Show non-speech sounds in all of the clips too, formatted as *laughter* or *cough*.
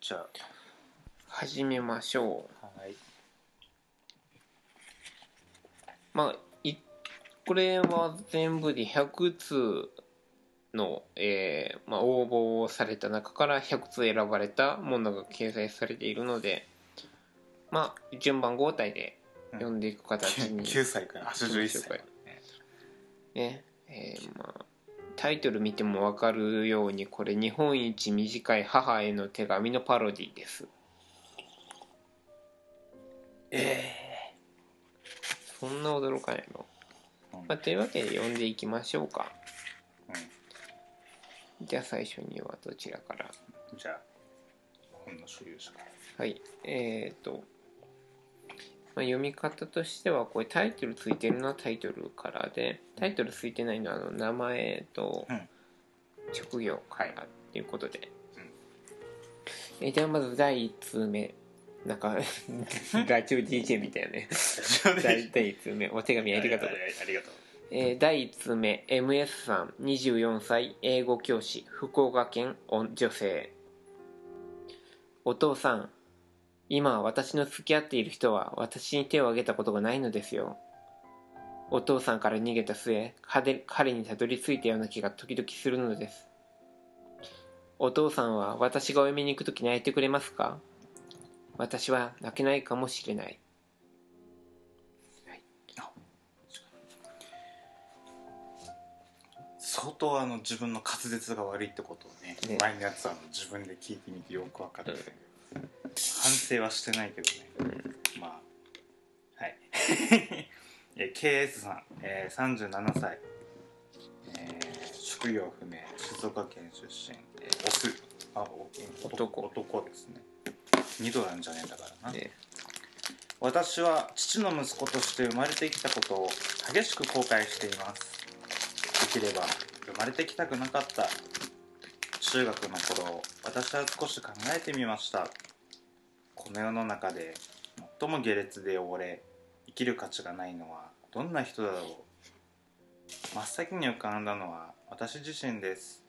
じゃ始めましょう。あはい。まあいこれは全部で100通の、えーまあ、応募をされた中から100通選ばれたものが掲載されているのでまあ順番交代で読ん。でいく形に、9歳から。81歳はいね。えーまあタイトル見ても分かるようにこれ日本一短い母への手紙のパロディです。えそんな驚かないの、うん。まあ、というわけで読んでいきましょうか。えじゃあ最初にはどちらから？うんじゃあ本の所有者。からはい。えっ、と、まあ、読み方としてはこれタイトルついてるのはタイトルからでタイトルついてないのはあの名前とうん。職業からっていうことで、うん。えーではまず第1通目。なんかラジオ DJ みたいなね。第第1通目。お手紙ありがとう。ありがとう。えー第1通目。MS さん24歳英語教師福岡県女性。お父さん今私の付き合っている人は私に手を挙げたことがないのですよ。お父さんから逃げた末彼彼にたどり着いたような気が時々するのです。お父さんは私がお嫁に行く時泣いてくれますか？私は泣けないかもしれない。相当あの自分の滑舌が悪いってことをねね。前のやつはあの自分で聞いてみてよく分かって、反省はしてないけどね、まあはい。*laughs* え KS さん、えー、37歳、えー職業不明。静岡県出身、えー、オスあお男。男ですね。2度なんじゃねえんだからな、ね私は父の息子として生まれてきたことを激しく後悔しています。できれば生まれてきたくなかった。中学の頃私は少し考えてみましたこの世の中で最も下劣で汚れ生きる価値がないのはどんな人だろう？真っ先に浮かんだのは私自身です。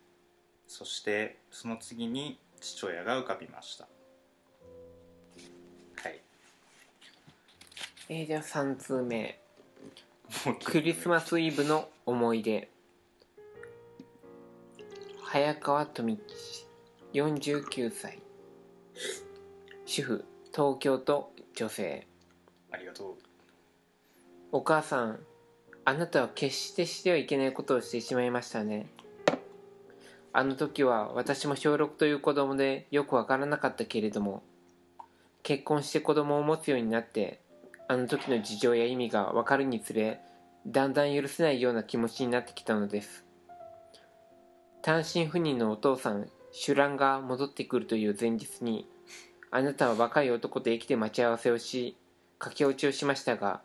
そしてその次に父親が浮かびました。はい。えー、では3通目。クリスマスイブの思い出。早川富吉49歳主婦東京都女性。ありがとう。お母さんあなたは決してしてはいけないことをしてしまいましたね。あの時は私も小6という子供でよくわからなかったけれども結婚して子供を持つようになってあの時の事情や意味がわかるにつれだんだん許せないような気持ちになってきたのです。単身赴任のお父さんシュランが戻ってくるという前日にあなたは若い男と駅で待ち合わせをし駆け落ちをしましたが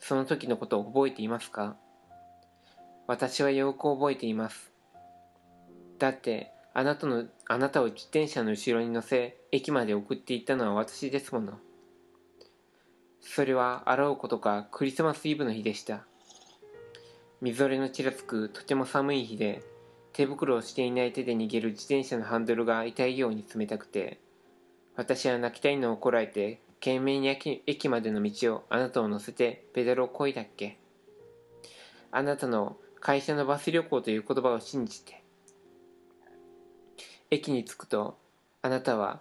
その時のことを覚えていますか？私はよく覚えています。だってあなたのあなたを自転車の後ろに乗せ駅まで送っていったのは私ですもの。それはあろうことかクリスマスイブの日でした。みぞれのちらつくとても寒い日で手袋をしていない手で逃げる自転車のハンドルが痛いように冷たくて私は泣きたいのをこらえて懸命に駅までの道をあなたを乗せてペダルをこいだっけ。あなたの会社のバス旅行という言葉を信じて駅に着くとあなたは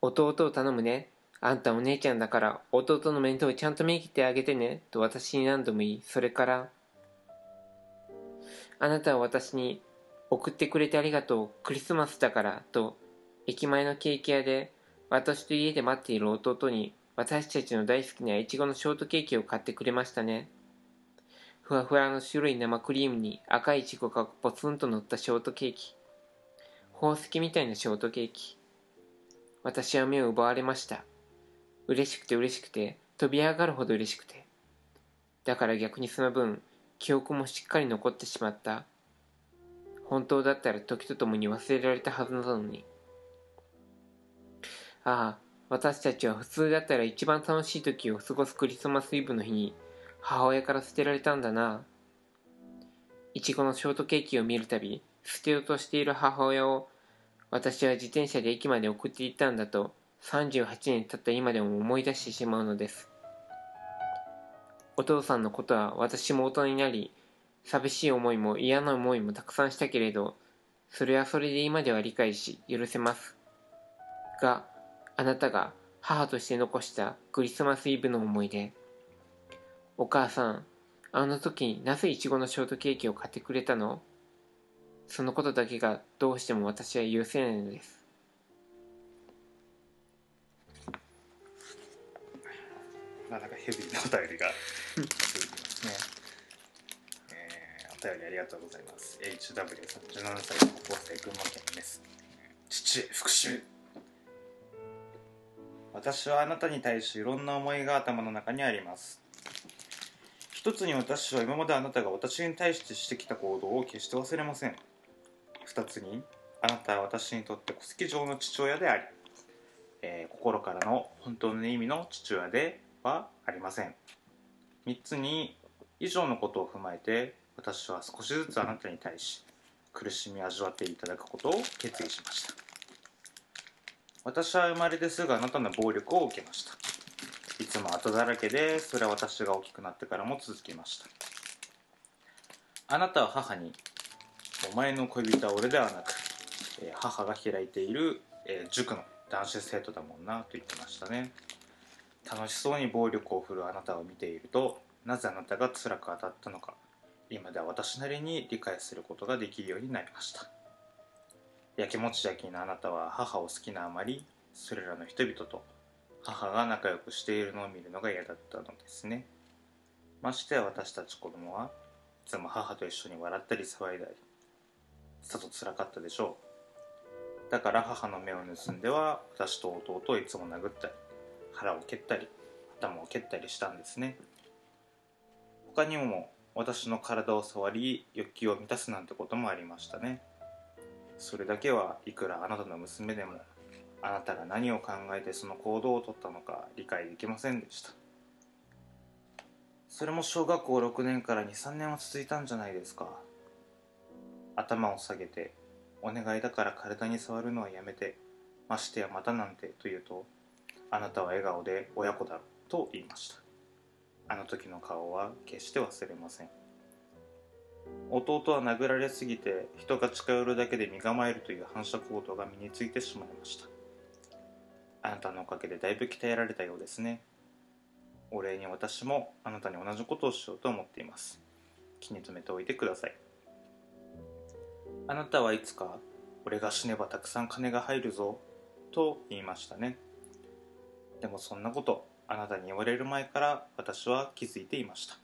弟を頼むね。あんたお姉ちゃんだから弟の面倒をちゃんと見切ってあげてね。と私に何度も言いそれからあなたは私に送ってくれてありがとう。クリスマスだから。と駅前のケーキ屋で私と家で待っている弟に私たちの大好きなイチゴのショートケーキを買ってくれましたね。ふわふわの白い生クリームに赤いイチゴがポツンと乗ったショートケーキ。宝石みたいなショートケーキ。私は目を奪われました。嬉しくて嬉しくて飛び上がるほど嬉しくて。だから逆にその分記憶もしっかり残ってしまった。本当だったら時とともに忘れられたはずなのに。ああ私たちは普通だったら一番楽しい時を過ごすクリスマスイブの日に母親から捨てられたんだな。いちごのショートケーキを見るたび捨てようとしている母親を私は自転車で駅まで送っていったんだと38年経った今でも思い出してしまうのです。お父さんのことは私も大人になり寂しい思いも嫌な思いもたくさんしたけれどそれはそれで今では理解し許せます。があなたが母として残したクリスマスイブの思い出お母さんあの時なぜいちごのショートケーキを買ってくれたの？そのことだけがどうしても私は許せないのですなかなかヘビーなお便りが続きますね。えー、お便りありがとうございます。HW さん、17歳の高校生、群馬県です。父へ復讐私はあなたに対しいろんな思いが頭の中にあります。一つに私は今まであなたが私に対してしてきた行動を決して忘れません。二つに、あなたは私にとって戸籍上の父親であり、えー心からの本当の意味の父親ではありません3つに以上のことを踏まえて私は少しずつあなたに対し苦しみを味わっていただくことを決意しました私は生まれてすぐあなたの暴力を受けました。いつも後だらけでそれは私が大きくなってからも続きました。あなたは母にお前の恋人は俺ではなく、え母が開いている、え塾の男子生徒だもんなと言ってましたね。楽しそうに暴力を振るあなたを見ているとなぜあなたが辛く当たったのか今では私なりに理解することができるようになりました。やきもち焼きなあなたは母を好きなあまりそれらの人々と母が仲良くしているのを見るのが嫌だったのですね。ましてや私たち子供はいつも母と一緒に笑ったり騒いだりさぞ辛かったでしょう。だから母の目を盗んでは私と弟をいつも殴ったり腹を蹴ったり頭を蹴ったりしたんですね。他にも私の体を触り欲求を満たすなんてこともありましたね。それだけはいくらあなたの娘でもあなたが何を考えてその行動をとったのか理解できませんでした。それも小学校6年から23年は続いたんじゃないですか。頭を下げてお願いだから体に触るのはやめてましてやまたなんてと言うとあなたは笑顔で親子だと言いました。あの時の顔は決して忘れません。弟は殴られすぎて人が近寄るだけで身構えるという反射行動が身についてしまいました。あなたのおかげでだいぶ鍛えられたようですね。お礼に私もあなたに同じことをしようと思っています。気に留めておいてください。あなたはいつか俺が死ねばたくさん金が入るぞと言いましたね。でもそんなことあなたに言われる前から私は気づいていました。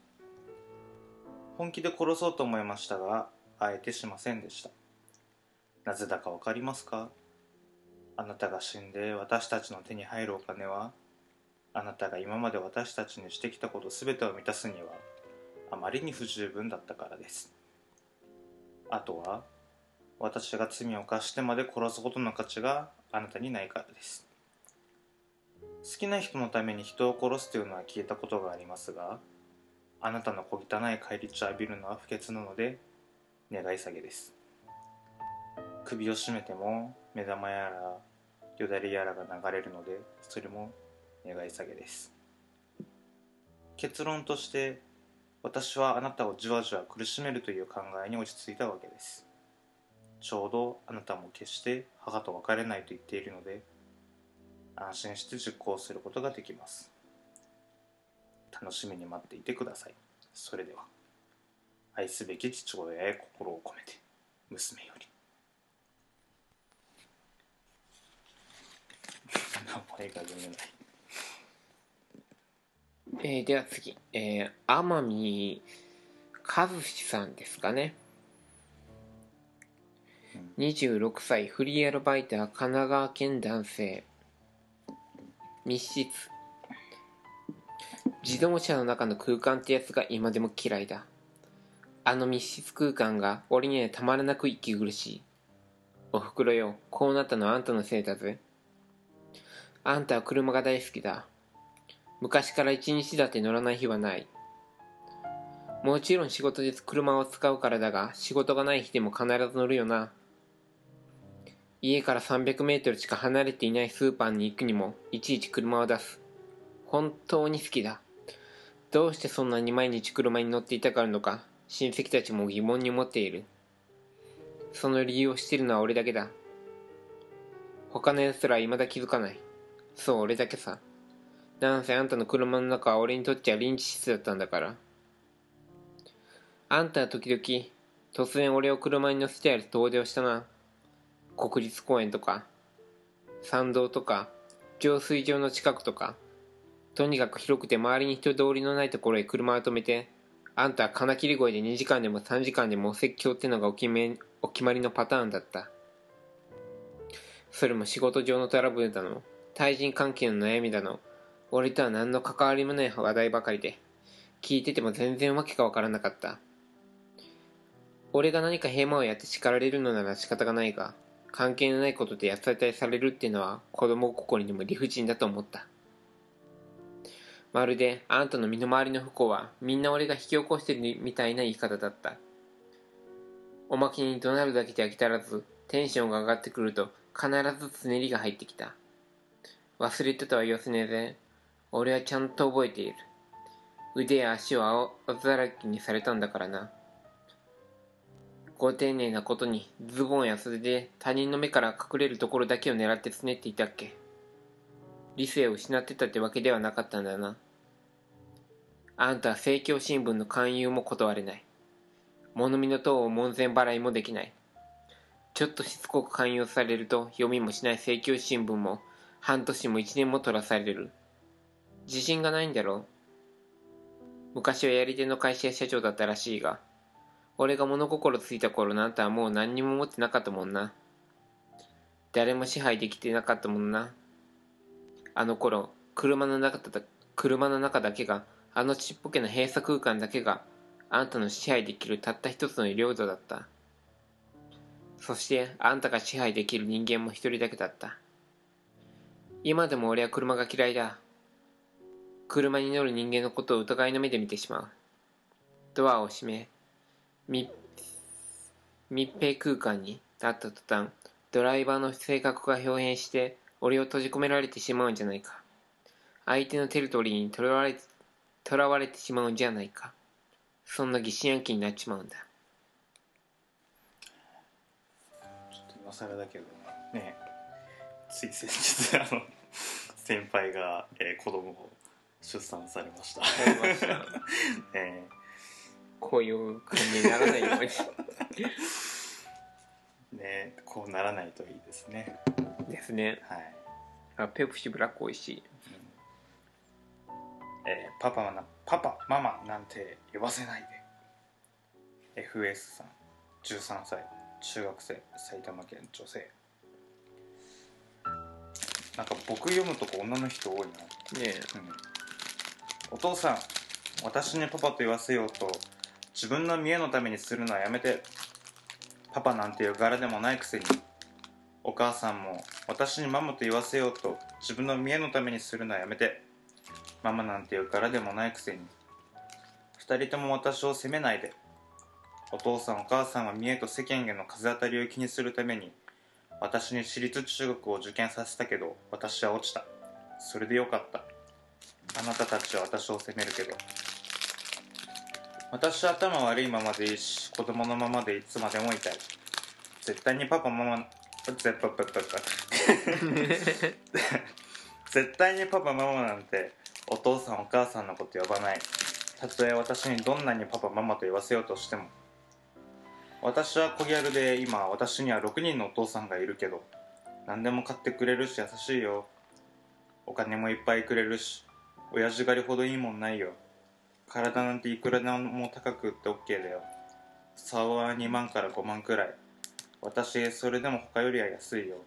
本気で殺そうと思いましたがあえてしませんでした。なぜだかわかりますか？あなたが死んで私たちの手に入るお金はあなたが今まで私たちにしてきたこと全てを満たすにはあまりに不十分だったからです。あとは私が罪を犯してまで殺すことの価値があなたにないからです。好きな人のために人を殺すというのは聞いたことがありますがあなたの小汚い返り血を浴びるのは不潔なので願い下げです。首を絞めても目玉やらよだれやらが流れるのでそれも願い下げです。結論として私はあなたをじわじわ苦しめるという考えに落ち着いたわけです。ちょうどあなたも決して母と別れないと言っているので安心して実行することができます。楽しみに待っていてくださいそれでは愛すべき父親へ心を込めて娘より *laughs* 名前が読めないえーでは次、えー、天海和志さんですかね。26歳、フリーアルバイター、神奈川県男性。密室。自動車の中の空間ってやつが今でも嫌いだ。あの密室空間が俺にはたまらなく息苦しい。おふくろよ、こうなったのはあんたのせいだぜ。あんたは車が大好きだ。昔から一日だって乗らない日はない。もちろん仕事で車を使うからだが、仕事がない日でも必ず乗るよな。家から300メートルしか離れていないスーパーに行くにもいちいち車を出す本当に好きだどうしてそんなに毎日車に乗っていたからのか親戚たちも疑問に思っている。その理由を知っているのは俺だけだ。他の奴らは未だ気づかない。そう俺だけさ。なんせあんたの車の中は俺にとっちゃ臨時室だったんだから。あんたは時々突然俺を車に乗せてやる遠出をしたな。国立公園とか山道とか浄水場の近くとか。とにかく広くて周りに人通りのないところへ車を止めてあんたは金切り声で2時間でも3時間でもお説教ってのがお決めお決まりのパターンだった。それも仕事上のトラブルだの対人関係の悩みだの俺とは何の関わりもない話題ばかりで聞いてても全然わけがわからなかった。俺が何か平間をやって叱られるのなら仕方がないが関係のないことで安たりされるっていうのは子供心にも理不尽だと思った。まるであんたの身の回りの不幸はみんな俺が引き起こしてるみたいな言い方だった。おまけに怒鳴るだけじゃ飽き足らずテンションが上がってくると必ずつねりが入ってきた。忘れてとは言わせねえぜ俺はちゃんと覚えている。腕や足を青だらけにされたんだからな。ご丁寧なことにズボンや袖で他人の目から隠れるところだけを狙ってつねっていたっけ。理性を失ってたってわけではなかったんだな。あんたは政教新聞の勧誘も断れない。物見の塔を門前払いもできない。ちょっとしつこく勧誘されると読みもしない政教新聞も半年も一年も取らされる。自信がないんだろう。昔はやり手の会社社長だったらしいが俺が物心ついた頃のあんたはもう何にも持ってなかったもんな。誰も支配できてなかったもんな。あの頃車の中だ車の中だけがあのちっぽけな閉鎖空間だけがあんたの支配できるたった一つの領土だった。そしてあんたが支配できる人間も一人だけだった。今でも俺は車が嫌いだ。車に乗る人間のことを疑いの目で見てしまう。ドアを閉め密密閉空間になった途端ドライバーの性格が表変して俺を閉じ込められてしまうんじゃないか。相手のテリトリーにとらわれとらわれてしまうんじゃないか。そんな疑心暗鬼になっちまうんだ。ちょっと今更だけどね。つい先日あの *laughs* 先輩が、えー子供を出産されました。わかりました。*laughs* えこういう感じにならないように。ー *laughs* ねこうならないといいですねですね。はい、あペプシブラック美味しい。えーパパなパパママなんて呼ばせないで。FS さん13歳中学生埼玉県女性。なんか僕読むとこ女の人多いなねえ。うん。お父さん私にパパと言わせようと自分の見栄のためにするのはやめて。パパなんていう柄でもないくせにお母さんも私にママと言わせようと自分の見栄のためにするのはやめて。ママなんていう柄でもないくせに。二人とも私を責めないで。お父さんお母さんは見栄と世間への風当たりを気にするために私に私立中学を受験させたけど私は落ちた。それでよかった。あなたたちは私を責めるけど。私は頭悪いままでいいし子供のままでいつまでもいたい。絶対にパパママ絶 *laughs* 対絶対にパパママなんてお父さんお母さんのこと呼ばない。たとえ私にどんなにパパママと言わせようとしても。私は小ギャルで今私には6人のお父さんがいるけど。何でも買ってくれるし優しいよ。お金もいっぱいくれるし。親父狩りほどいいもんないよ。体なんていくらでも高くって OK だよ。竿は2万から5万くらい。私それでも他よりは安いよ。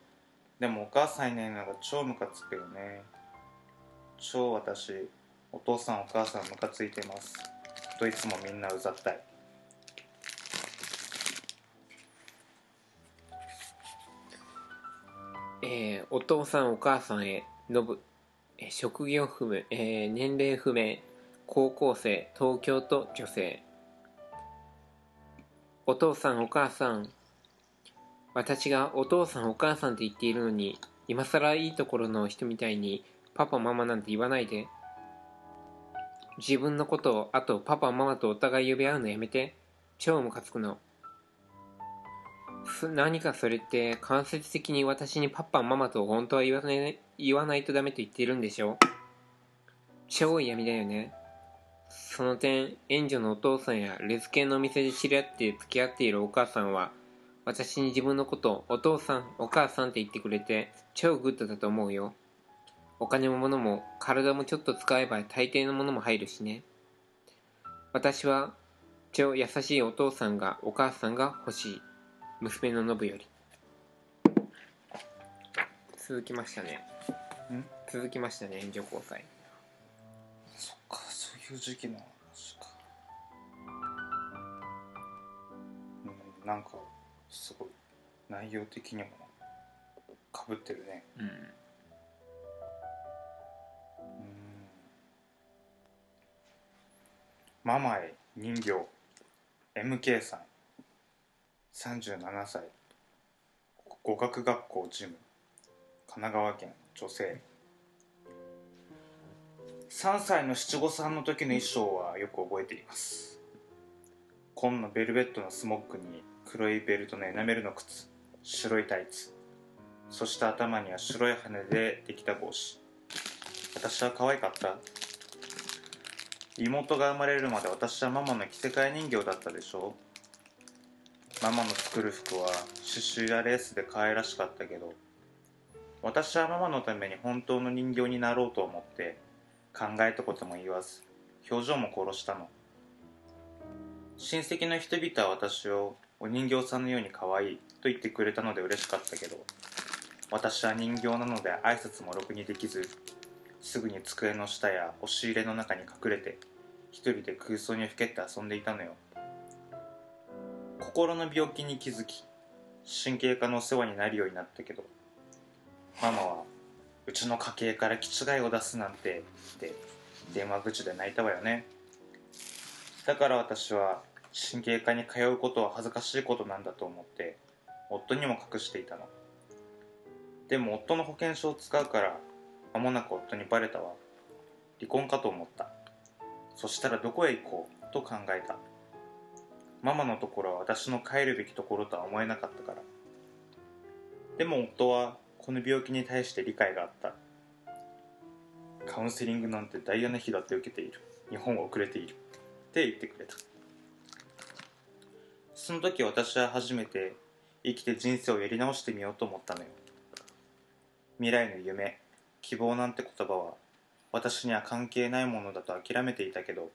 でもお母さんいないのが超ムカつくよね。超私お父さんお母さんムカついてます。といつもみんなうざったい。えーお父さんお母さんへのぶ、えー職業不明、えー年齢不明高校生東京都女性。お父さんお母さん私がお父さんお母さんって言っているのに今更いいところの人みたいにパパママなんて言わないで。自分のことをあとパパママとお互い呼び合うのやめて。超ムカつくの。何かそれって間接的に私にパパママと本当は言わない言わないとダメと言っているんでしょう。超嫌味だよね。その点援助のお父さんやレズ系のお店で知り合って付き合っているお母さんは私に自分のことをお父さんお母さんって言ってくれて超グッドだと思うよ。お金も物も体もちょっと使えば大抵のものも入るしね。私は超優しいお父さんがお母さんが欲しい。娘のノブより。続きましたね。ん？続きましたね援助交際。そっかそういう時期の話か。うんなんかすごい内容的にもかぶってるね。うん。うんママへ人形。MK さん。37歳語学学校事務神奈川県女性。3歳の七五三の時の衣装はよく覚えています。紺のベルベットのスモックに黒いベルトのエナメルの靴白いタイツ。そして頭には白い羽でできた帽子。私は可愛かった。妹が生まれるまで私はママの着せ替え人形だったでしょママの作る服は刺繍やレースで可愛らしかったけど私はママのために本当の人形になろうと思って考えたことも言わず表情も殺したの。親戚の人々は私をお人形さんのように可愛いと言ってくれたので嬉しかったけど私は人形なので挨拶もろくにできずすぐに机の下や押し入れの中に隠れて一人で空想にふけって遊んでいたのよ。心の病気に気づき神経科のお世話になるようになったけどママはうちの家系から気違いを出すなんてって電話口で泣いたわよね。だから私は神経科に通うことは恥ずかしいことなんだと思って夫にも隠していたの。でも夫の保険証を使うから間もなく夫にバレたわ。離婚かと思った。そしたらどこへ行こうと考えた。ママのところは私の帰るべきところとは思えなかったから。でも夫はこの病気に対して理解があった。カウンセリングなんてダイヤの日だって受けている。日本は遅れている。って言ってくれた。その時私は初めて生きて人生をやり直してみようと思ったのよ。未来の夢希望なんて言葉は私には関係ないものだと諦めていたけど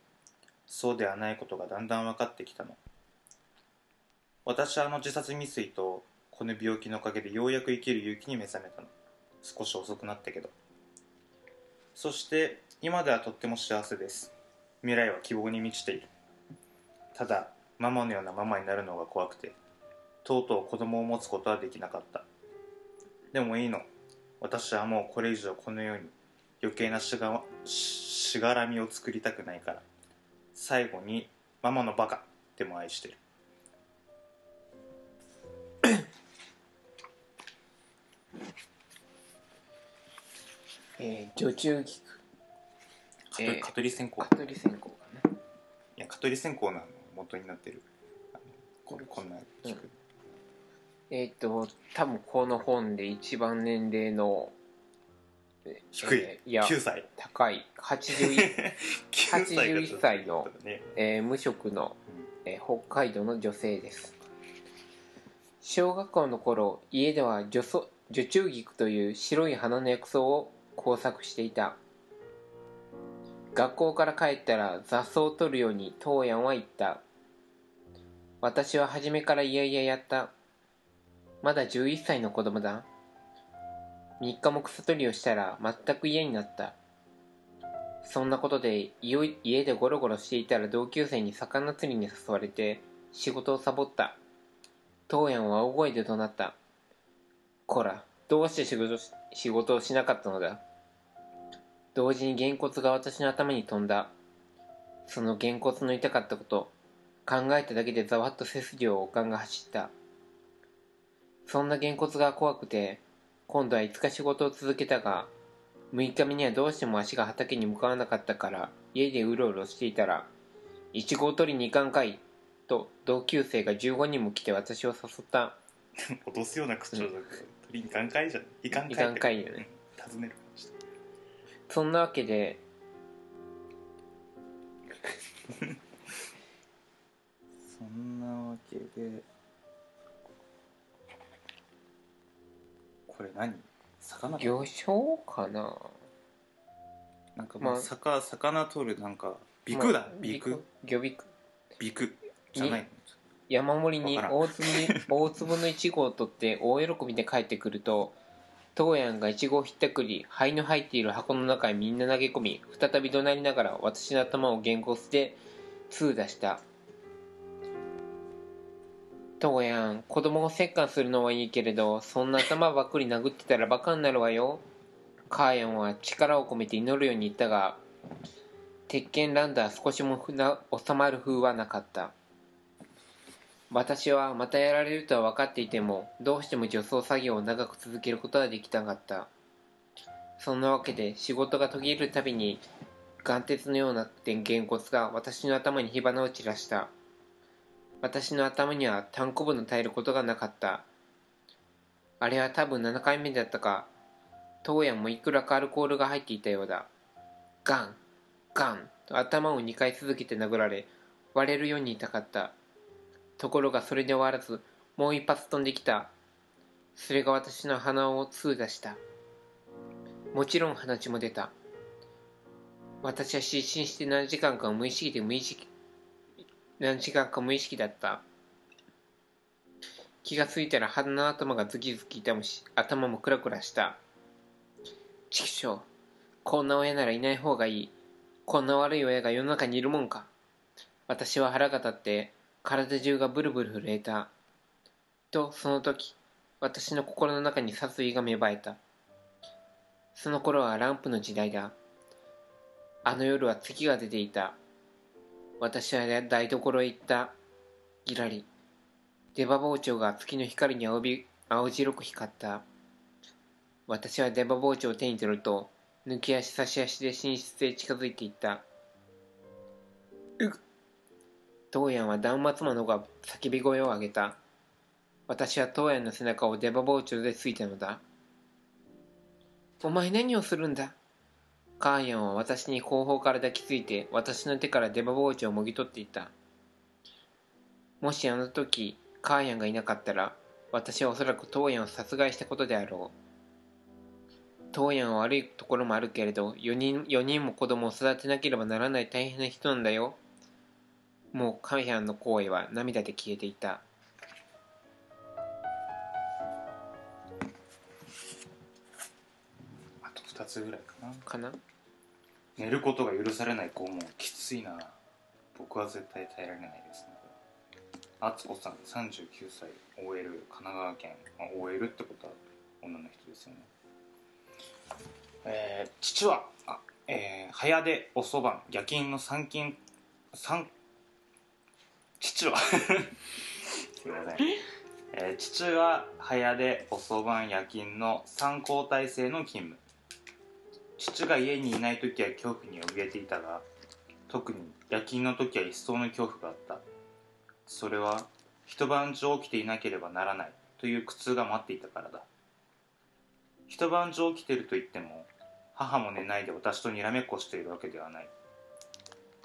そうではないことがだんだん分かってきたの。私はあの自殺未遂とこの病気のおかげでようやく生きる勇気に目覚めたの。少し遅くなったけど。そして今ではとっても幸せです。未来は希望に満ちている。ただママのようなママになるのが怖くてとうとう子供を持つことはできなかった。でもいいの。私はもうこれ以上この世に余計なしがしがらみを作りたくないから最後にママのバカでも愛してる。*coughs* えー、女中菊蚊取り線香蚊取り線香かないや蚊取り線香なの元になってる。あのここんな聞く、えっ、と多分この本で一番年齢のえ低い、えーいや9歳。高い。81 81 *laughs* 歳のね、えー無職の、えー北海道の女性です。小学校の頃家では女そ女中菊という白い花の薬草を工作していた。学校から帰ったら雑草を取るように当ヤンは言った私は初めからいやいややった。まだ11歳の子供だ。3日も草取りをしたら全く嫌になった。そんなことで家でゴロゴロしていたら同級生に魚釣りに誘われて仕事をサボった。当ヤンは大声で怒鳴った。こらどうして仕事仕事をしなかったのだ。同時にげんこつが私の頭に飛んだ。そのげんこつの痛かったこと。考えただけでざわっと背筋をおかんが走った。そんなげんこつが怖くて今度は5日仕事を続けたが6日目にはどうしても足が畑に向かわなかったから家でうろうろしていたら「いちごを取りに行かんかい」と同級生が15人も来て私を誘った。脅すような口調だけど、取りに行かんかいじゃん。行かんかいいかんかいよね。尋ねる感じそんなわけで *laughs* そんなわけでこれ何？魚？魚醤かな？なんかまあ、まあ魚魚取るなんかビクだ、まあビク？魚ビク？ビク？じゃないの？山盛りに大粒に *laughs* 大粒のイチゴを取って大喜びで帰ってくるとトウヤンがイチゴをひったくり灰の入っている箱の中へみんな投げ込み再び怒鳴りながら私の頭を言語捨て通出したトウヤン子供を折檻するのはいいけれどそんな頭ばっくり殴ってたらバカになるわよ。カーヤンは力を込めて祈るように言ったが鉄拳ランダー少しも収まる風はなかった。私はまたやられるとは分かっていてもどうしても除草作業を長く続けることはできなかった。そんなわけで仕事が途切れるたびに眼鉄のようなげんこつが私の頭に火花を散らした。私の頭には単行部の耐えることがなかった。あれは多分7回目だったか。当夜もいくらかアルコールが入っていたようだ。ガンガン。と頭を2回続けて殴られ割れるように痛かった。ところがそれで終わらずもう一発飛んできた。それが私の鼻を通出した。もちろん鼻血も出た。私は失神して何時間か無意識で無意識何時間か無意識だった。気がついたら鼻の頭がズキズキ痛むし頭もクラクラした。畜生こんな親ならいない方がいい。こんな悪い親が世の中にいるもんか。私は腹が立って体中がブルブル震えた。とその時私の心の中に殺意が芽生えた。その頃はランプの時代だ。あの夜は月が出ていた。私は台所へ行ったギラリ。出刃包丁が月の光に青び青白く光った。私は出刃包丁を手に取ると抜き足差し足で寝室へ近づいていった。うっ。東ヤンは断末魔のが叫び声を上げた。私は東ヤンの背中を出刃包丁でついたのだ。お前何をするんだ？カーヤンは私に後方から抱きついて私の手から出刃包丁をもぎ取っていた。もしあの時カーヤンがいなかったら私はおそらく東ヤンを殺害したことであろう。東ヤンは悪いところもあるけれど4人 ,4 人も子供を育てなければならない大変な人なんだよ。もうカーヤンの行為は涙で消えていた。2つぐらいかな。かな？寝ることが許されない子もきついな。僕は絶対耐えられないですね。あつこさん39歳 OL 神奈川県、まあ、OL ってことは女の人ですよね。えー、父はあ、えー、早出遅番夜勤の参勤参父は。*laughs* すみません、えー父は早出遅番夜勤の3交代制の勤務父が家にいない時は恐怖に怯えていたが特に夜勤の時は一層の恐怖があった。それは一晩中起きていなければならないという苦痛が待っていたからだ。一晩中起きてると言っても母も寝ないで私とにらめっこしているわけではない。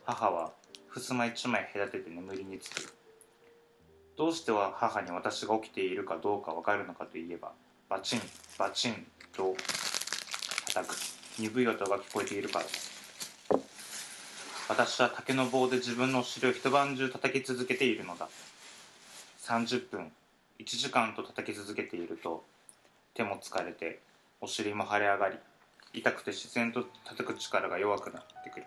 母は襖一枚隔てて眠りにつく。どうしては母に私が起きているかどうかわかるのかといえばバチンバチンと叩く。鈍い音が聞こえているから。だ私は竹の棒で自分のお尻を一晩中叩き続けているのだ。30分1時間と叩き続けていると手も疲れてお尻も腫れ上がり痛くて自然と叩く力が弱くなってくる。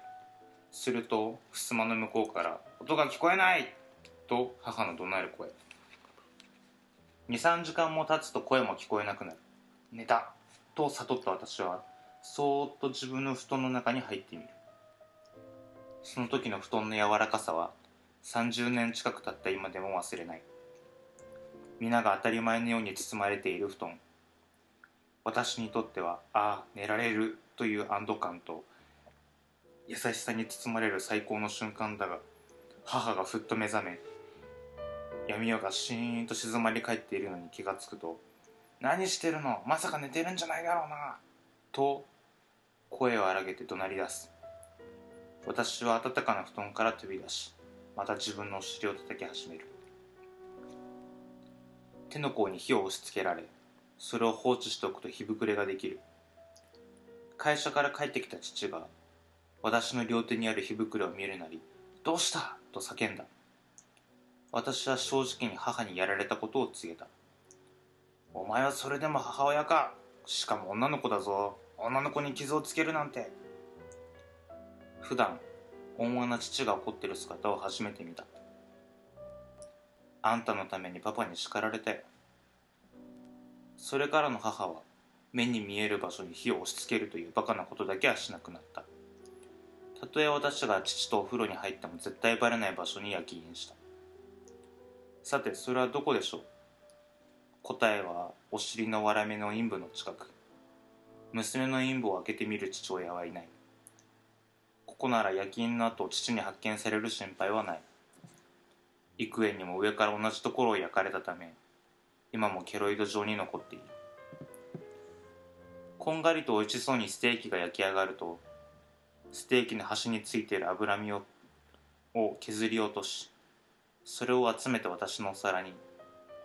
すると襖の向こうから「音が聞こえない!」と母の怒鳴る声。23時間も経つと声も聞こえなくなる。寝た！と悟った私はそーっと自分の布団の中に入ってみる。その時の布団の柔らかさは30年近く経った今でも忘れない。皆が当たり前のように包まれている布団。私にとってはああ寝られるという安堵感と優しさに包まれる最高の瞬間だが母がふっと目覚め闇夜がシーンと静まり返っているのに気がつくと「何してるの？まさか寝てるんじゃないだろうな」と声を荒げて怒鳴り出す。私は暖かな布団から飛び出しまた自分のお尻を叩き始める。手の甲に火を押し付けられそれを放置しておくと火膨れができる。会社から帰ってきた父が私の両手にある火袋を見るなり「どうした!」と叫んだ。私は正直に母にやられたことを告げた。お前はそれでも母親か。しかも女の子だぞ。女の子に傷をつけるなんて。普段温和な父が怒ってる姿を初めて見た。あんたのためにパパに叱られたよ。それからの母は目に見える場所に火を押し付けるというバカなことだけはしなくなった。たとえ私が父とお風呂に入っても絶対バレない場所に焼き印した。さてそれはどこでしょう？答えはお尻の割れ目の陰部の近く。娘の陰部を開けてみる父親はいない。ここなら夜勤の後父に発見される心配はない。幾重にも上から同じところを焼かれたため今もケロイド状に残っている。こんがりと美味しそうにステーキが焼き上がるとステーキの端についている脂身をを削り落としそれを集めて私のお皿に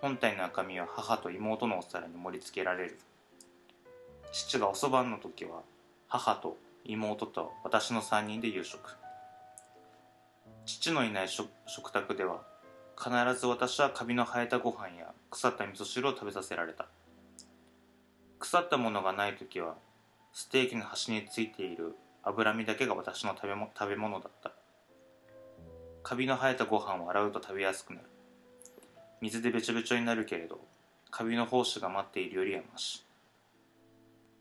本体の赤身は母と妹のお皿に盛り付けられる。父がおそばの時は母と妹と私の3人で夕食。父のいない食食卓では必ず私はカビの生えたご飯や腐った味噌汁を食べさせられた。腐ったものがない時はステーキの端についている脂身だけが私の食べも食べ物だった。カビの生えたご飯を洗うと食べやすくなる。水でべちょべちょになるけれどカビの胞子が待っているよりはまし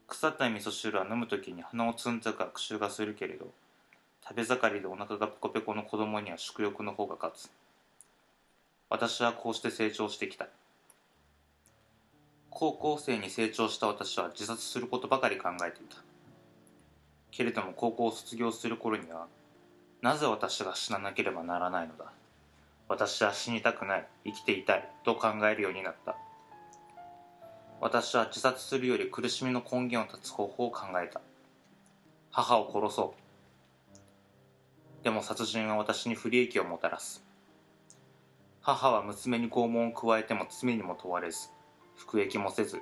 腐った味噌汁は飲む時に鼻をつんざく悪臭がするけれど食べ盛りでお腹がペコペコの子供には食欲の方が勝つ。私はこうして成長してきた。高校生に成長した私は自殺することばかり考えていた。けれども高校を卒業する頃にはなぜ私が死ななければならないのだ？私は死にたくない生きていたいと考えるようになった。私は自殺するより苦しみの根源を断つ方法を考えた。母を殺そう。でも殺人は私に不利益をもたらす。母は娘に拷問を加えても罪にも問われず服役もせず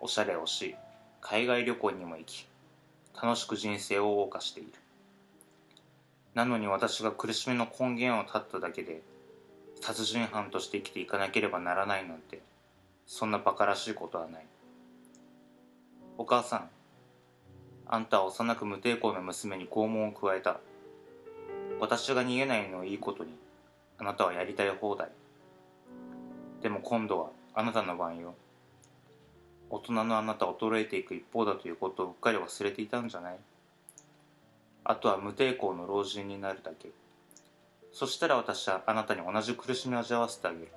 おしゃれをし海外旅行にも行き楽しく人生を謳歌している。なのに私が苦しみの根源を断っただけで殺人犯として生きていかなければならないなんてそんな馬鹿らしいことはない。お母さんあんたは幼く無抵抗な娘に拷問を加えた。私が逃げないのをいいことにあなたはやりたい放題。でも今度はあなたの番よ。大人のあなた衰えていく一方だということをうっかり忘れていたんじゃない。あとは無抵抗の老人になるだけ。そしたら私はあなたに同じ苦しみを味わわせてあげる。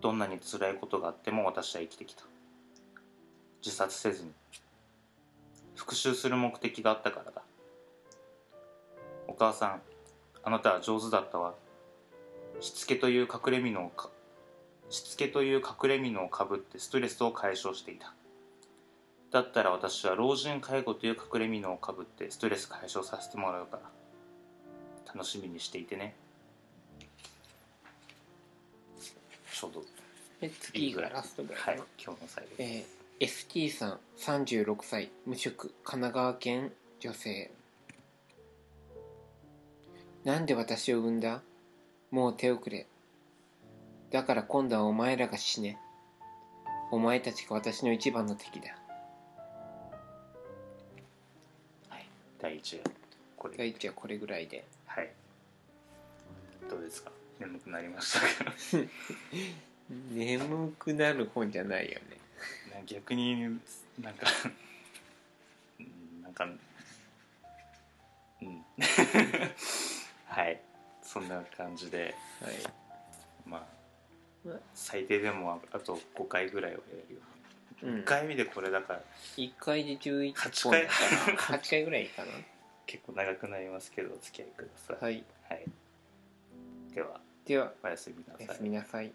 どんなに辛いことがあっても私は生きてきた。自殺せずに。復讐する目的があったからだ。お母さんあなたは上手だったわ。しつけという隠れ蓑をかしつけという隠れ蓑をかぶってストレスを解消していた。だったら私は老人介護という隠れ蓑をかぶってストレス解消させてもらうから。楽しみにしていてね。ちょうどで次がラストぐらいかなはい今日の最後えー、ST さん36歳無職神奈川県女性。なんで私を産んだ？もう手遅れ。だから今度はお前らが死ね。お前たちが私の一番の敵だ。はい第一話これ。第一はこれぐらいで。はい。どうですか？眠くなりましたか？*laughs* 眠くなる本じゃないよね。ね逆になんかうんなんかうん。*laughs* はい。そんな感じで。はい。まあ最低でもあと5回ぐらいはやるよ。ね、うん。1回目でこれだから1回で11八本回かな8回ぐらいかな。結構長くなりますけどお付き合いください、はい。はい、では。では。おやすみなさい。おやすみなさい